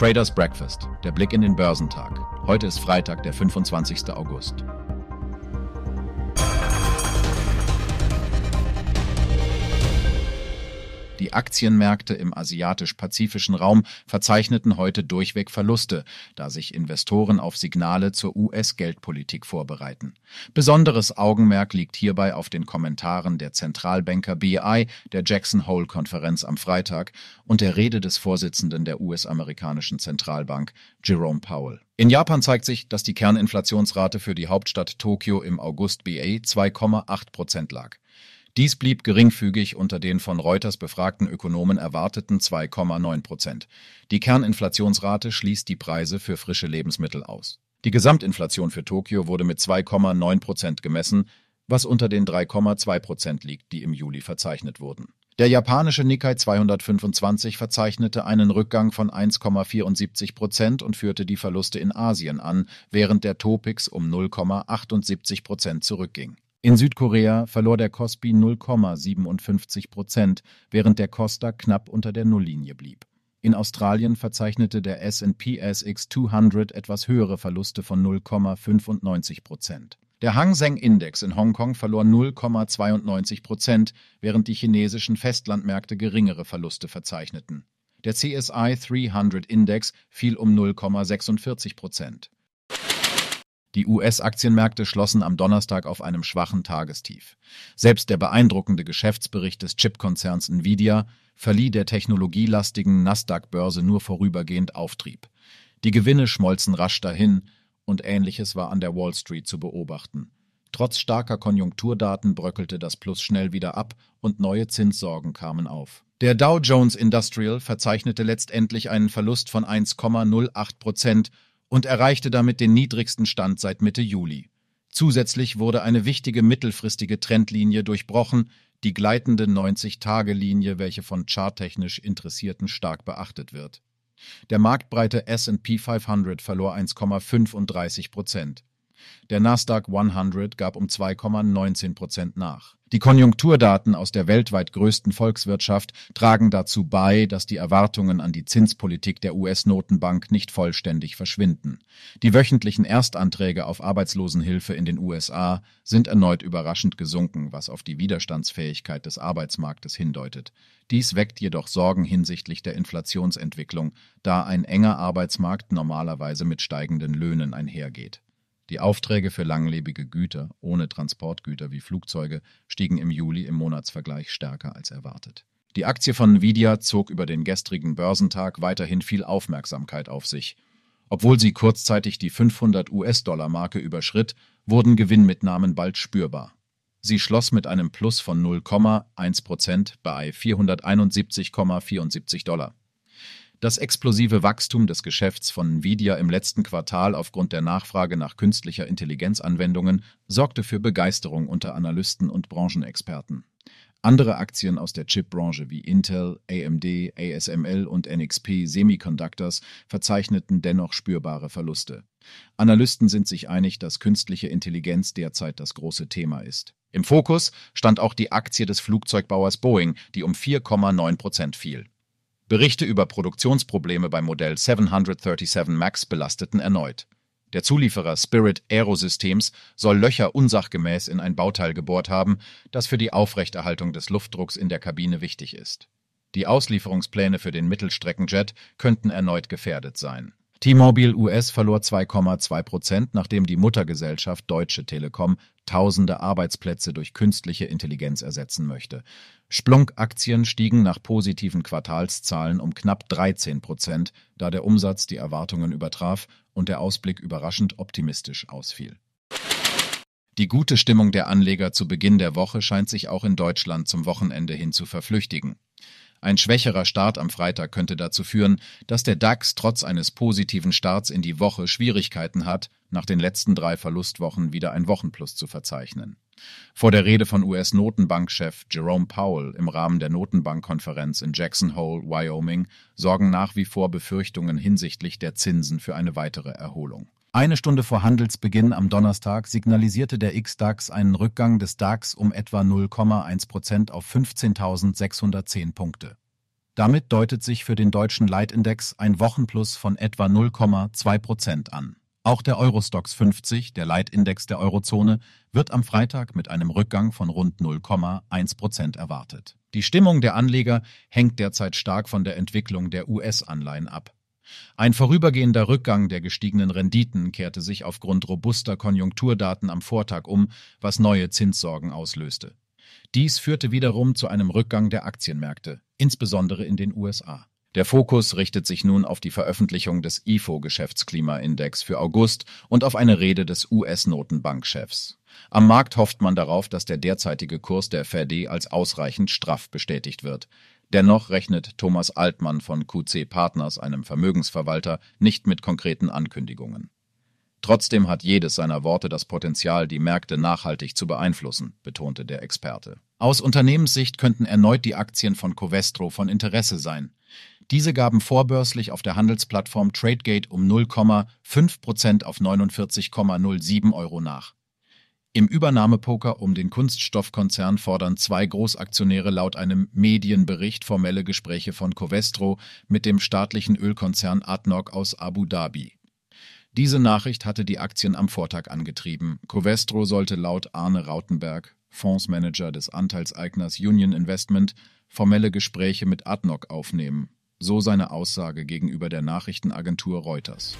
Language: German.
Traders Breakfast, der Blick in den Börsentag. Heute ist Freitag, der 25. August. Die Aktienmärkte im asiatisch-pazifischen Raum verzeichneten heute durchweg Verluste, da sich Investoren auf Signale zur US-Geldpolitik vorbereiten. Besonderes Augenmerk liegt hierbei auf den Kommentaren der Zentralbanker BI der Jackson Hole-Konferenz am Freitag und der Rede des Vorsitzenden der US-amerikanischen Zentralbank, Jerome Powell. In Japan zeigt sich, dass die Kerninflationsrate für die Hauptstadt Tokio im August BA 2,8 Prozent lag. Dies blieb geringfügig unter den von Reuters befragten Ökonomen erwarteten 2,9 Prozent. Die Kerninflationsrate schließt die Preise für frische Lebensmittel aus. Die Gesamtinflation für Tokio wurde mit 2,9 Prozent gemessen, was unter den 3,2 Prozent liegt, die im Juli verzeichnet wurden. Der japanische Nikkei 225 verzeichnete einen Rückgang von 1,74 Prozent und führte die Verluste in Asien an, während der Topix um 0,78 Prozent zurückging. In Südkorea verlor der Kospi 0,57 Prozent, während der Kosdaq knapp unter der Nulllinie blieb. In Australien verzeichnete der S&P SX 200 etwas höhere Verluste von 0,95 Prozent. Der Hang Seng Index in Hongkong verlor 0,92 Prozent, während die chinesischen Festlandmärkte geringere Verluste verzeichneten. Der CSI 300 Index fiel um 0,46 Prozent. Die US-Aktienmärkte schlossen am Donnerstag auf einem schwachen Tagestief. Selbst der beeindruckende Geschäftsbericht des Chipkonzerns Nvidia verlieh der technologielastigen Nasdaq-Börse nur vorübergehend Auftrieb. Die Gewinne schmolzen rasch dahin und ähnliches war an der Wall Street zu beobachten. Trotz starker Konjunkturdaten bröckelte das Plus schnell wieder ab und neue Zinssorgen kamen auf. Der Dow Jones Industrial verzeichnete letztendlich einen Verlust von 1,08 Prozent und erreichte damit den niedrigsten Stand seit Mitte Juli. Zusätzlich wurde eine wichtige mittelfristige Trendlinie durchbrochen, die gleitende 90-Tage-Linie, welche von charttechnisch Interessierten stark beachtet wird. Der marktbreite S&P 500 verlor 1,35 Prozent. Der Nasdaq 100 gab um 2,19 Prozent nach. Die Konjunkturdaten aus der weltweit größten Volkswirtschaft tragen dazu bei, dass die Erwartungen an die Zinspolitik der US-Notenbank nicht vollständig verschwinden. Die wöchentlichen Erstanträge auf Arbeitslosenhilfe in den USA sind erneut überraschend gesunken, was auf die Widerstandsfähigkeit des Arbeitsmarktes hindeutet. Dies weckt jedoch Sorgen hinsichtlich der Inflationsentwicklung, da ein enger Arbeitsmarkt normalerweise mit steigenden Löhnen einhergeht. Die Aufträge für langlebige Güter ohne Transportgüter wie Flugzeuge stiegen im Juli im Monatsvergleich stärker als erwartet. Die Aktie von Nvidia zog über den gestrigen Börsentag weiterhin viel Aufmerksamkeit auf sich. Obwohl sie kurzzeitig die 500 US-Dollar-Marke überschritt, wurden Gewinnmitnahmen bald spürbar. Sie schloss mit einem Plus von 0,1 Prozent bei 471,74 Dollar. Das explosive Wachstum des Geschäfts von Nvidia im letzten Quartal aufgrund der Nachfrage nach künstlicher Intelligenzanwendungen sorgte für Begeisterung unter Analysten und Branchenexperten. Andere Aktien aus der Chipbranche wie Intel, AMD, ASML und NXP Semiconductors verzeichneten dennoch spürbare Verluste. Analysten sind sich einig, dass künstliche Intelligenz derzeit das große Thema ist. Im Fokus stand auch die Aktie des Flugzeugbauers Boeing, die um 4,9 Prozent fiel. Berichte über Produktionsprobleme beim Modell 737 MAX belasteten erneut. Der Zulieferer Spirit Aerosystems soll Löcher unsachgemäß in ein Bauteil gebohrt haben, das für die Aufrechterhaltung des Luftdrucks in der Kabine wichtig ist. Die Auslieferungspläne für den Mittelstreckenjet könnten erneut gefährdet sein. T-Mobile US verlor 2,2 Prozent, nachdem die Muttergesellschaft Deutsche Telekom tausende Arbeitsplätze durch künstliche Intelligenz ersetzen möchte. Splunk-Aktien stiegen nach positiven Quartalszahlen um knapp 13 Prozent, da der Umsatz die Erwartungen übertraf und der Ausblick überraschend optimistisch ausfiel. Die gute Stimmung der Anleger zu Beginn der Woche scheint sich auch in Deutschland zum Wochenende hin zu verflüchtigen. Ein schwächerer Start am Freitag könnte dazu führen, dass der DAX trotz eines positiven Starts in die Woche Schwierigkeiten hat, nach den letzten drei Verlustwochen wieder ein Wochenplus zu verzeichnen. Vor der Rede von US-Notenbankchef Jerome Powell im Rahmen der Notenbankkonferenz in Jackson Hole, Wyoming, sorgen nach wie vor Befürchtungen hinsichtlich der Zinsen für eine weitere Erholung. Eine Stunde vor Handelsbeginn am Donnerstag signalisierte der X-DAX einen Rückgang des DAX um etwa 0,1 Prozent auf 15.610 Punkte. Damit deutet sich für den deutschen Leitindex ein Wochenplus von etwa 0,2 Prozent an. Auch der Eurostox 50, der Leitindex der Eurozone, wird am Freitag mit einem Rückgang von rund 0,1 Prozent erwartet. Die Stimmung der Anleger hängt derzeit stark von der Entwicklung der US-Anleihen ab. Ein vorübergehender Rückgang der gestiegenen Renditen kehrte sich aufgrund robuster Konjunkturdaten am Vortag um, was neue Zinssorgen auslöste. Dies führte wiederum zu einem Rückgang der Aktienmärkte, insbesondere in den USA. Der Fokus richtet sich nun auf die Veröffentlichung des IFO-Geschäftsklimaindex für August und auf eine Rede des US-Notenbankchefs. Am Markt hofft man darauf, dass der derzeitige Kurs der FED als ausreichend straff bestätigt wird. Dennoch rechnet Thomas Altmann von QC Partners, einem Vermögensverwalter, nicht mit konkreten Ankündigungen. Trotzdem hat jedes seiner Worte das Potenzial, die Märkte nachhaltig zu beeinflussen, betonte der Experte. Aus Unternehmenssicht könnten erneut die Aktien von Covestro von Interesse sein. Diese gaben vorbörslich auf der Handelsplattform Tradegate um 0,5 Prozent auf 49,07 Euro nach. Im Übernahmepoker um den Kunststoffkonzern fordern zwei Großaktionäre laut einem Medienbericht formelle Gespräche von Covestro mit dem staatlichen Ölkonzern ADNOC aus Abu Dhabi. Diese Nachricht hatte die Aktien am Vortag angetrieben. Covestro sollte laut Arne Rautenberg, Fondsmanager des Anteilseigners Union Investment, formelle Gespräche mit ADNOC aufnehmen. So seine Aussage gegenüber der Nachrichtenagentur Reuters.